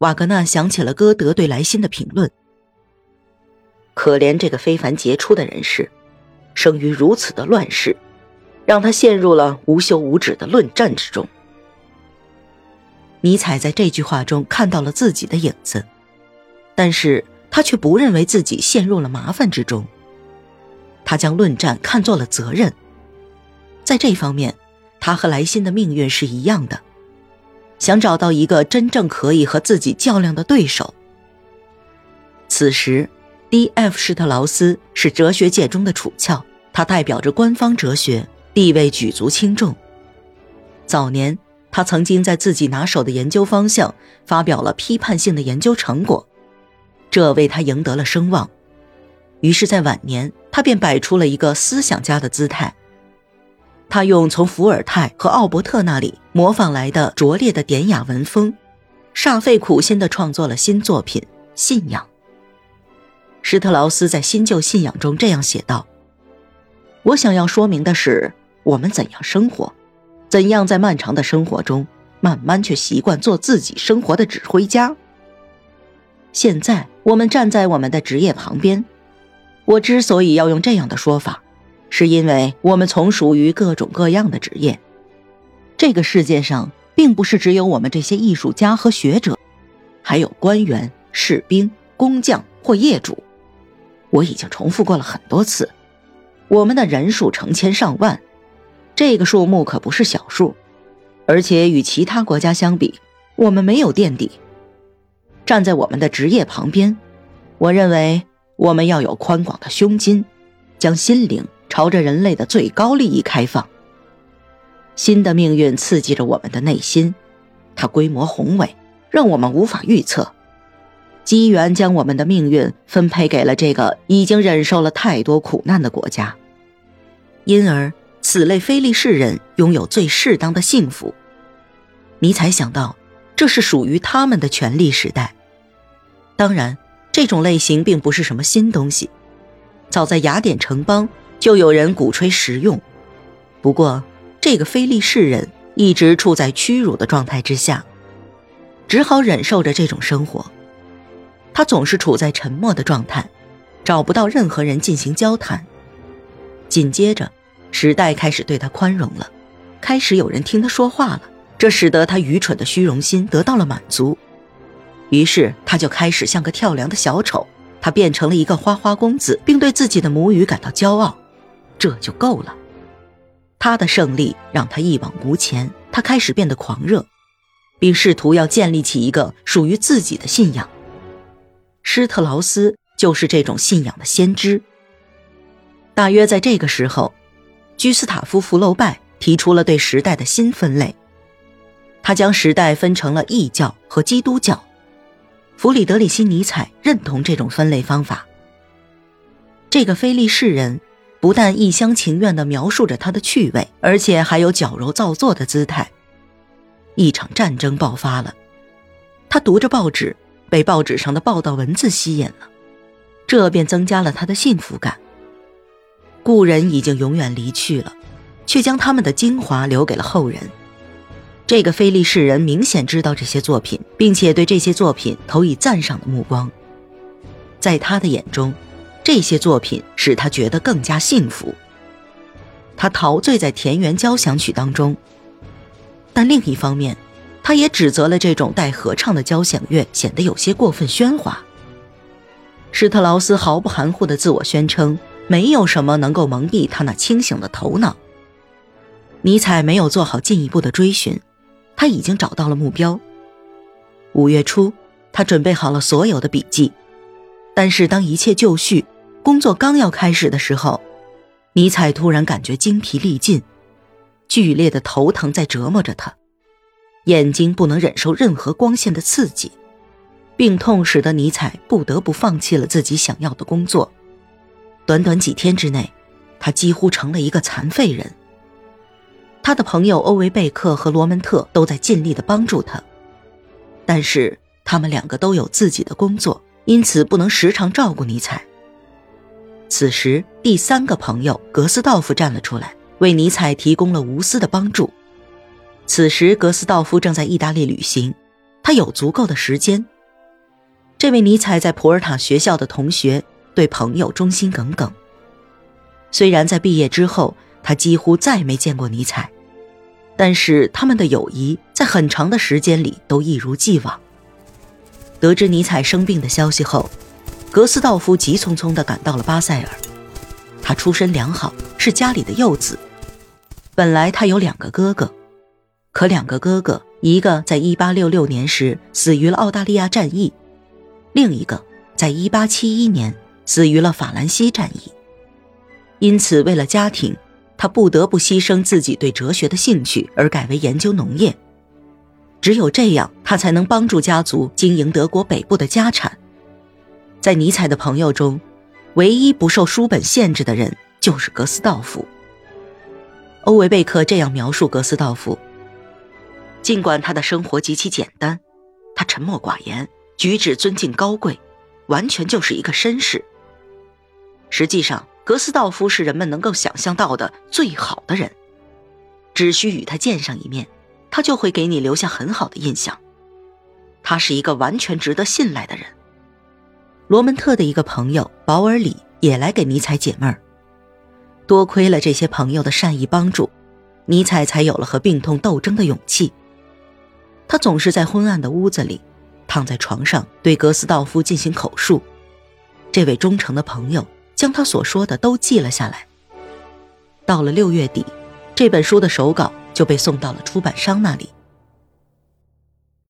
瓦格纳想起了歌德对莱辛的评论：“可怜这个非凡杰出的人士，生于如此的乱世，让他陷入了无休无止的论战之中。”尼采在这句话中看到了自己的影子，但是他却不认为自己陷入了麻烦之中。他将论战看作了责任，在这方面，他和莱辛的命运是一样的，想找到一个真正可以和自己较量的对手。此时，D.F. 施特劳斯是哲学界中的楚翘，他代表着官方哲学，地位举足轻重。早年。他曾经在自己拿手的研究方向发表了批判性的研究成果，这为他赢得了声望。于是，在晚年，他便摆出了一个思想家的姿态。他用从伏尔泰和奥伯特那里模仿来的拙劣的典雅文风，煞费苦心地创作了新作品《信仰》。施特劳斯在《新旧信仰》中这样写道：“我想要说明的是，我们怎样生活。”怎样在漫长的生活中，慢慢却习惯做自己生活的指挥家？现在我们站在我们的职业旁边。我之所以要用这样的说法，是因为我们从属于各种各样的职业。这个世界上并不是只有我们这些艺术家和学者，还有官员、士兵、工匠或业主。我已经重复过了很多次，我们的人数成千上万。这个数目可不是小数，而且与其他国家相比，我们没有垫底。站在我们的职业旁边，我认为我们要有宽广的胸襟，将心灵朝着人类的最高利益开放。新的命运刺激着我们的内心，它规模宏伟，让我们无法预测。机缘将我们的命运分配给了这个已经忍受了太多苦难的国家，因而。此类非利士人拥有最适当的幸福。尼采想到，这是属于他们的权力时代。当然，这种类型并不是什么新东西，早在雅典城邦就有人鼓吹实用。不过，这个非利士人一直处在屈辱的状态之下，只好忍受着这种生活。他总是处在沉默的状态，找不到任何人进行交谈。紧接着。时代开始对他宽容了，开始有人听他说话了，这使得他愚蠢的虚荣心得到了满足。于是他就开始像个跳梁的小丑，他变成了一个花花公子，并对自己的母语感到骄傲，这就够了。他的胜利让他一往无前，他开始变得狂热，并试图要建立起一个属于自己的信仰。施特劳斯就是这种信仰的先知。大约在这个时候。居斯塔夫·福楼拜提出了对时代的新分类，他将时代分成了异教和基督教。弗里德里希·尼采认同这种分类方法。这个非利士人不但一厢情愿地描述着他的趣味，而且还有矫揉造作的姿态。一场战争爆发了，他读着报纸，被报纸上的报道文字吸引了，这便增加了他的幸福感。故人已经永远离去了，却将他们的精华留给了后人。这个菲利士人明显知道这些作品，并且对这些作品投以赞赏的目光。在他的眼中，这些作品使他觉得更加幸福。他陶醉在田园交响曲当中，但另一方面，他也指责了这种带合唱的交响乐显得有些过分喧哗。施特劳斯毫不含糊地自我宣称。没有什么能够蒙蔽他那清醒的头脑。尼采没有做好进一步的追寻，他已经找到了目标。五月初，他准备好了所有的笔记，但是当一切就绪，工作刚要开始的时候，尼采突然感觉精疲力尽，剧烈的头疼在折磨着他，眼睛不能忍受任何光线的刺激，病痛使得尼采不得不放弃了自己想要的工作。短短几天之内，他几乎成了一个残废人。他的朋友欧维贝克和罗门特都在尽力的帮助他，但是他们两个都有自己的工作，因此不能时常照顾尼采。此时，第三个朋友格斯道夫站了出来，为尼采提供了无私的帮助。此时，格斯道夫正在意大利旅行，他有足够的时间。这位尼采在普尔塔学校的同学，对朋友忠心耿耿。虽然在毕业之后，他几乎再没见过尼采，但是他们的友谊在很长的时间里都一如既往。得知尼采生病的消息后，格斯道夫急匆匆地赶到了巴塞尔。他出身良好，是家里的幼子。本来他有两个哥哥，可两个哥哥，一个在1866年时死于了澳大利亚战役，另一个在1871年死于了法兰西战役。因此，为了家庭，他不得不牺牲自己对哲学的兴趣，而改为研究农业。只有这样，他才能帮助家族经营德国北部的家产。在尼采的朋友中，唯一不受书本限制的人就是格斯道夫。欧维贝克这样描述格斯道夫：尽管他的生活极其简单，他沉默寡言，举止尊敬高贵，完全就是一个绅士。实际上，格斯道夫是人们能够想象到的最好的人，只需与他见上一面。他就会给你留下很好的印象。他是一个完全值得信赖的人。罗门特的一个朋友保尔里也来给尼采解闷儿。多亏了这些朋友的善意帮助，尼采才有了和病痛斗争的勇气。他总是在昏暗的屋子里，躺在床上对格斯道夫进行口述。这位忠诚的朋友将他所说的都记了下来。到了六月底，这本书的手稿。就被送到了出版商那里。